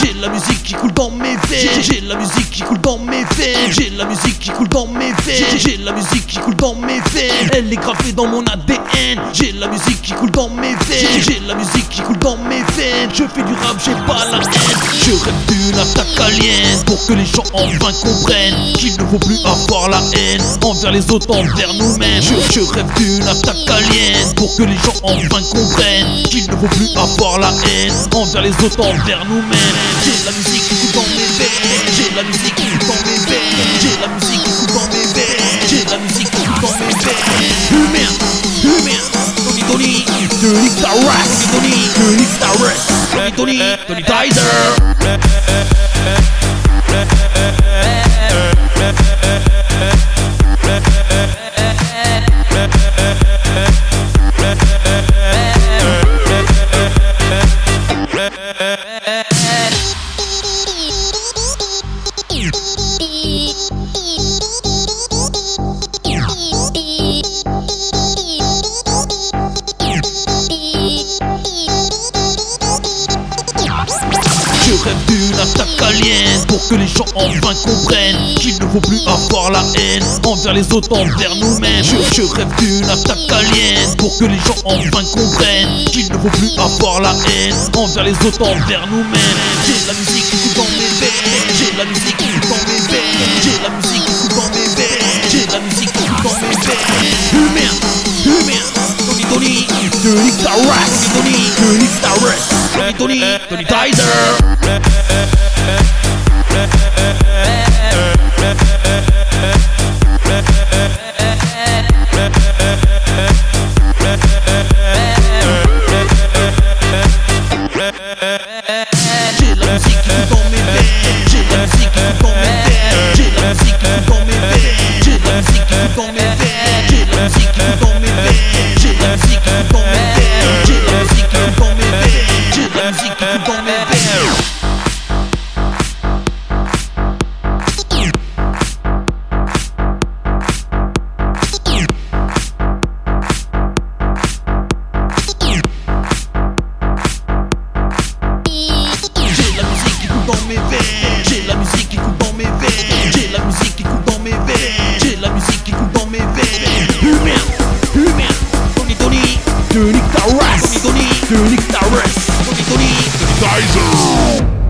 J'ai la musique qui coule dans mes veines. J'ai la musique qui coule dans mes veines. J'ai la musique qui coule dans mes veines. J'ai la musique qui coule dans mes veines. Elle est gravée dans mon ADN. J'ai la musique qui coule dans mes veines. J'ai la musique qui coule dans mes veines. Je fais du rap, j'ai pas la d'une attaque pour que les gens en vain comprennent qu'il ne faut plus avoir la haine envers les autres, envers nous-mêmes. Je, je rêve d'une attaque alien pour que les gens en vain comprennent qu'il ne faut plus avoir la haine envers les autres, envers nous-mêmes. J'ai la musique qui coule dans mes veines. J'ai la musique qui coule dans mes veines. J'ai la musique qui coule dans mes veines. J'ai la musique qui coule dans mes veines. Humain, humain, Tony Tony, Tony Taras, Tony, Tony Taras, Tony Tony, Tony Tider. Je rêve d'une attaque alien pour que les gens en vain comprennent qu'il ne faut plus avoir la haine envers les autres, envers nous-mêmes. Je, je rêve d'une attaque alien pour que les gens en vain comprennent qu'il ne faut plus avoir la haine envers les autres, envers nous-mêmes. J'ai la musique qui dans mes veines. J'ai la musique qui dans mes veines. J'ai la musique qui dans mes veines. J'ai la musique qui dans mes veines. Humain, humain, Tony Tony, Tony Tony Tony Tony Tony, Tony Tider. Don't Rest. Gummy Gummy. Sonic the Rest. Gummy Gummy. Gummy Geyser.